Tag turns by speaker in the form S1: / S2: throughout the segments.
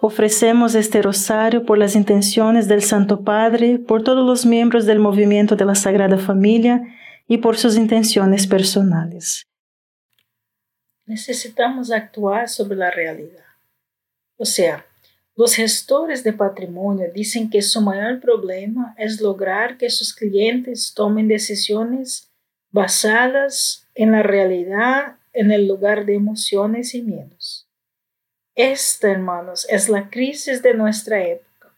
S1: Ofrecemos este rosario por las intenciones del Santo Padre, por todos los miembros del movimiento de la Sagrada Familia y por sus intenciones personales.
S2: Necesitamos actuar sobre la realidad. O sea, los gestores de patrimonio dicen que su mayor problema es lograr que sus clientes tomen decisiones basadas en la realidad en el lugar de emociones y miedos. Esta, hermanos, es la crisis de nuestra época.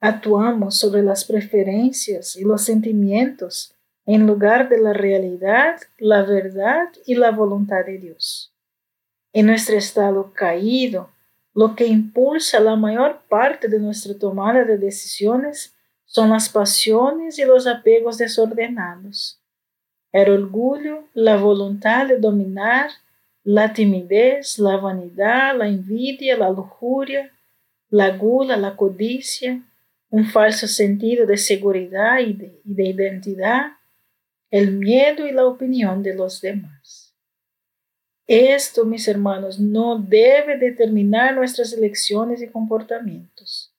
S2: Actuamos sobre las preferencias y los sentimientos en lugar de la realidad, la verdad y la voluntad de Dios. En nuestro estado caído, lo que impulsa la mayor parte de nuestra tomada de decisiones son las pasiones y los apegos desordenados. El orgullo, la voluntad de dominar la timidez, la vanidad, la envidia, la lujuria, la gula, la codicia, un falso sentido de seguridad y de, identidad, el miedo y la opinión de los demás. Esto, mis hermanos, no debe determinar nuestras elecciones y comportamientos.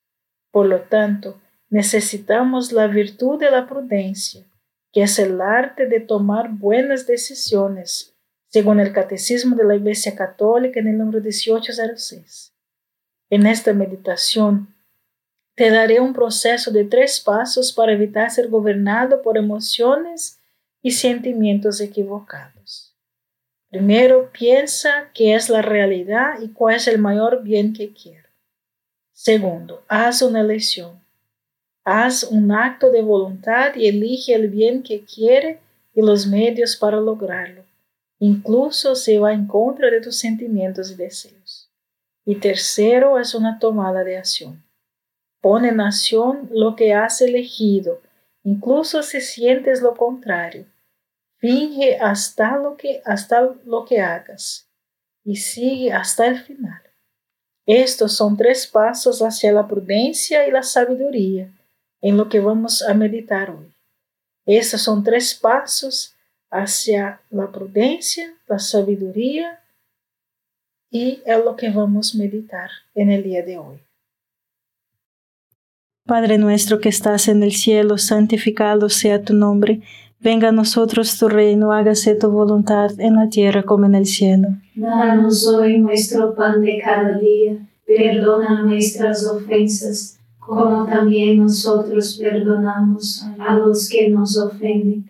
S2: Por lo tanto, necesitamos la virtud de la prudencia, que es el arte de tomar buenas decisiones según el Catecismo de la Iglesia Católica en el número 1806. En esta meditación te daré un proceso de tres pasos para evitar ser gobernado por emociones y sentimientos equivocados. Primero, piensa qué es la realidad y cuál es el mayor bien que quiero. Segundo, haz una elección. Haz un acto de voluntad y elige el bien que quiere y los medios para lograrlo incluso si va en contra de tus sentimientos y deseos. Y tercero es una tomada de acción. Pone en acción lo que has elegido, incluso si sientes lo contrario. Finge hasta lo que, hasta lo que hagas y sigue hasta el final. Estos son tres pasos hacia la prudencia y la sabiduría en lo que vamos a meditar hoy. Estos son tres pasos hacia la prudencia, la sabiduría y es lo que vamos a meditar en el día de hoy.
S1: Padre nuestro que estás en el cielo, santificado sea tu nombre. Venga a nosotros tu reino, hágase tu voluntad en la tierra como en el cielo.
S3: Danos hoy nuestro pan de cada día, perdona nuestras ofensas, como también nosotros perdonamos a los que nos ofenden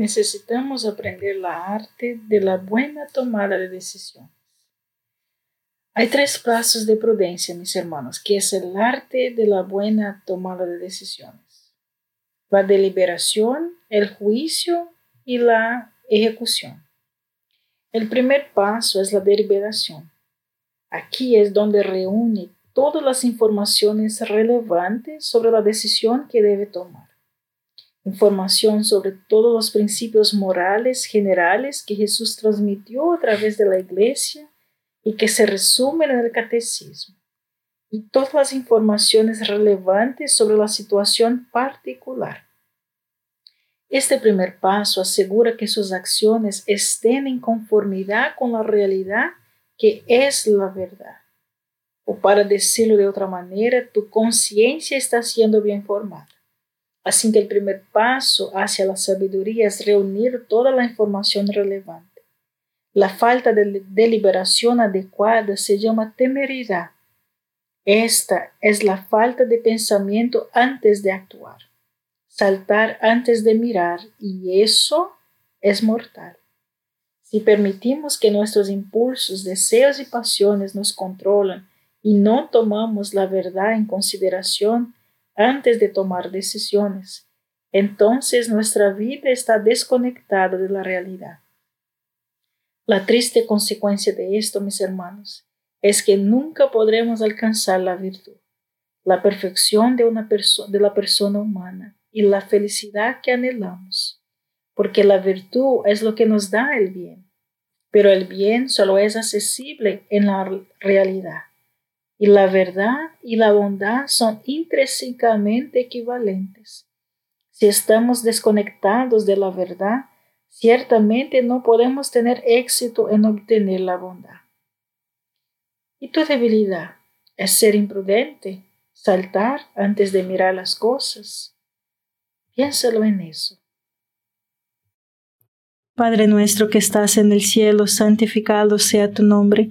S2: Necesitamos aprender la arte de la buena tomada de decisiones. Hay tres pasos de prudencia, mis hermanos, que es el arte de la buena tomada de decisiones. La deliberación, el juicio y la ejecución. El primer paso es la deliberación. Aquí es donde reúne todas las informaciones relevantes sobre la decisión que debe tomar información sobre todos los principios morales generales que Jesús transmitió a través de la iglesia y que se resumen en el catecismo, y todas las informaciones relevantes sobre la situación particular. Este primer paso asegura que sus acciones estén en conformidad con la realidad que es la verdad. O para decirlo de otra manera, tu conciencia está siendo bien formada. Así que el primer paso hacia la sabiduría es reunir toda la información relevante. La falta de deliberación adecuada se llama temeridad. Esta es la falta de pensamiento antes de actuar, saltar antes de mirar, y eso es mortal. Si permitimos que nuestros impulsos, deseos y pasiones nos controlen y no tomamos la verdad en consideración, antes de tomar decisiones, entonces nuestra vida está desconectada de la realidad. La triste consecuencia de esto, mis hermanos, es que nunca podremos alcanzar la virtud, la perfección de, una de la persona humana y la felicidad que anhelamos, porque la virtud es lo que nos da el bien, pero el bien solo es accesible en la realidad y la verdad y la bondad son intrínsecamente equivalentes. Si estamos desconectados de la verdad, ciertamente no podemos tener éxito en obtener la bondad. ¿Y tu debilidad es ser imprudente, saltar antes de mirar las cosas? Piénsalo en eso.
S1: Padre nuestro que estás en el cielo, santificado sea tu nombre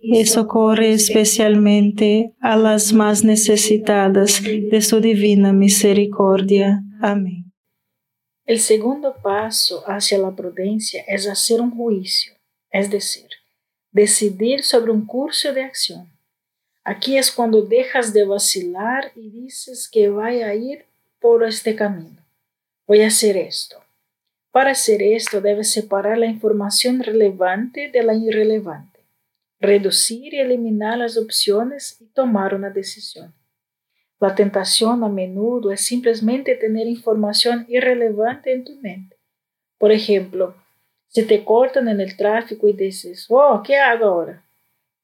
S1: y socorre especialmente a las más necesitadas de su divina misericordia. Amén.
S2: El segundo paso hacia la prudencia es hacer un juicio, es decir, decidir sobre un curso de acción. Aquí es cuando dejas de vacilar y dices que voy a ir por este camino. Voy a hacer esto. Para hacer esto debes separar la información relevante de la irrelevante, reducir y eliminar las opciones y tomar una decisión. La tentación a menudo es simplemente tener información irrelevante en tu mente. Por ejemplo, si te cortan en el tráfico y dices, oh, ¿qué hago ahora?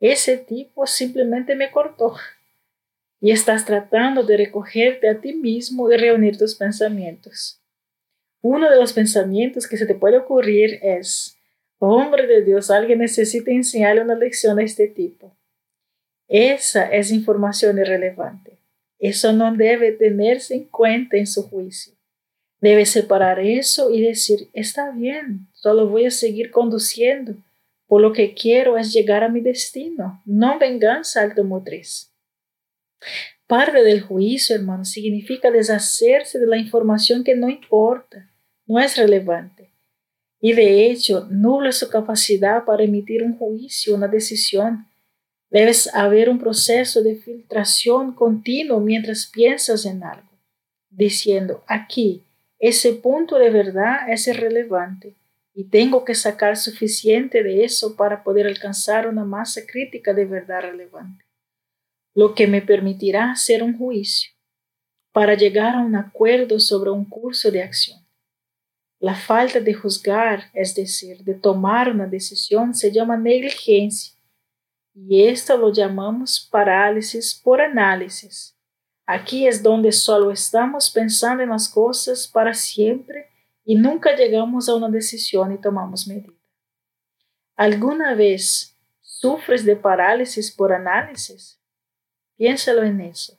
S2: Ese tipo simplemente me cortó. Y estás tratando de recogerte a ti mismo y reunir tus pensamientos. Uno de los pensamientos que se te puede ocurrir es, hombre de Dios, alguien necesita enseñarle una lección a este tipo. Esa es información irrelevante. Eso no debe tenerse en cuenta en su juicio. Debe separar eso y decir, está bien, solo voy a seguir conduciendo, por lo que quiero es llegar a mi destino, no venganza automotriz. Parte del juicio, hermano, significa deshacerse de la información que no importa, no es relevante. Y de hecho, nula su capacidad para emitir un juicio, una decisión, Debes haber un proceso de filtración continuo mientras piensas en algo, diciendo, aquí, ese punto de verdad es irrelevante y tengo que sacar suficiente de eso para poder alcanzar una masa crítica de verdad relevante, lo que me permitirá hacer un juicio para llegar a un acuerdo sobre un curso de acción. La falta de juzgar, es decir, de tomar una decisión, se llama negligencia y esto lo llamamos parálisis por análisis. Aquí es donde solo estamos pensando en las cosas para siempre y nunca llegamos a una decisión y tomamos medida. ¿Alguna vez sufres de parálisis por análisis? Piénsalo en eso.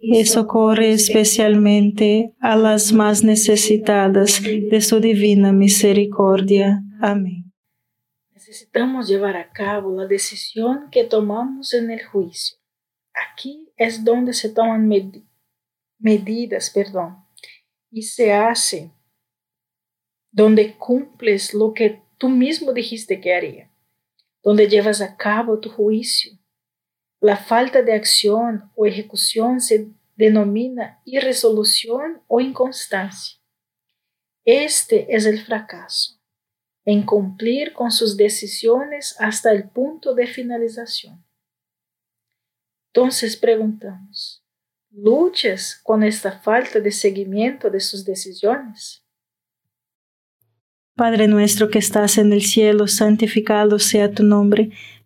S1: y socorre especialmente a las más necesitadas de su divina misericordia. Amén.
S2: Necesitamos llevar a cabo la decisión que tomamos en el juicio. Aquí es donde se toman med- medidas, perdón, y se hace donde cumples lo que tú mismo dijiste que haría, donde llevas a cabo tu juicio. La falta de acción o ejecución se denomina irresolución o inconstancia. Este es el fracaso, en cumplir con sus decisiones hasta el punto de finalización. Entonces preguntamos, ¿luchas con esta falta de seguimiento de sus decisiones?
S1: Padre nuestro que estás en el cielo, santificado sea tu nombre.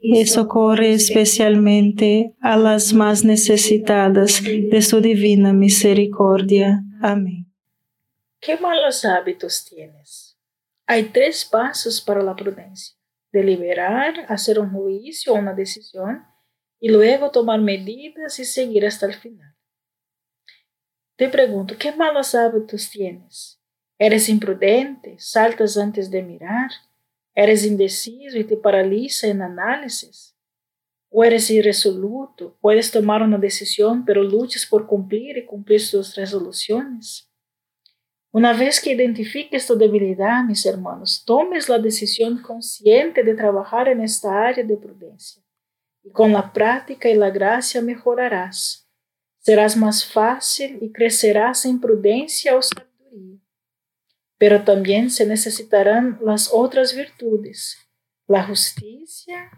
S1: y socorre especialmente a las más necesitadas de su divina misericordia. Amén.
S2: ¿Qué malos hábitos tienes? Hay tres pasos para la prudencia. Deliberar, hacer un juicio o una decisión y luego tomar medidas y seguir hasta el final. Te pregunto, ¿qué malos hábitos tienes? ¿Eres imprudente? ¿Saltas antes de mirar? ¿Eres indeciso y te paraliza en análisis? ¿O eres irresoluto? Puedes tomar una decisión, pero luchas por cumplir y cumplir tus resoluciones. Una vez que identifiques tu debilidad, mis hermanos, tomes la decisión consciente de trabajar en esta área de prudencia. Y con la práctica y la gracia mejorarás. Serás más fácil y crecerás en prudencia o sabiduría. Pero también se necesitarán las otras virtudes, la justicia,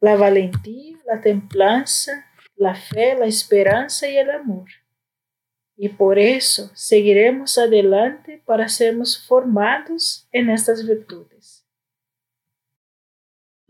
S2: la valentía, la templanza, la fe, la esperanza y el amor. Y por eso seguiremos adelante para sermos formados en estas virtudes.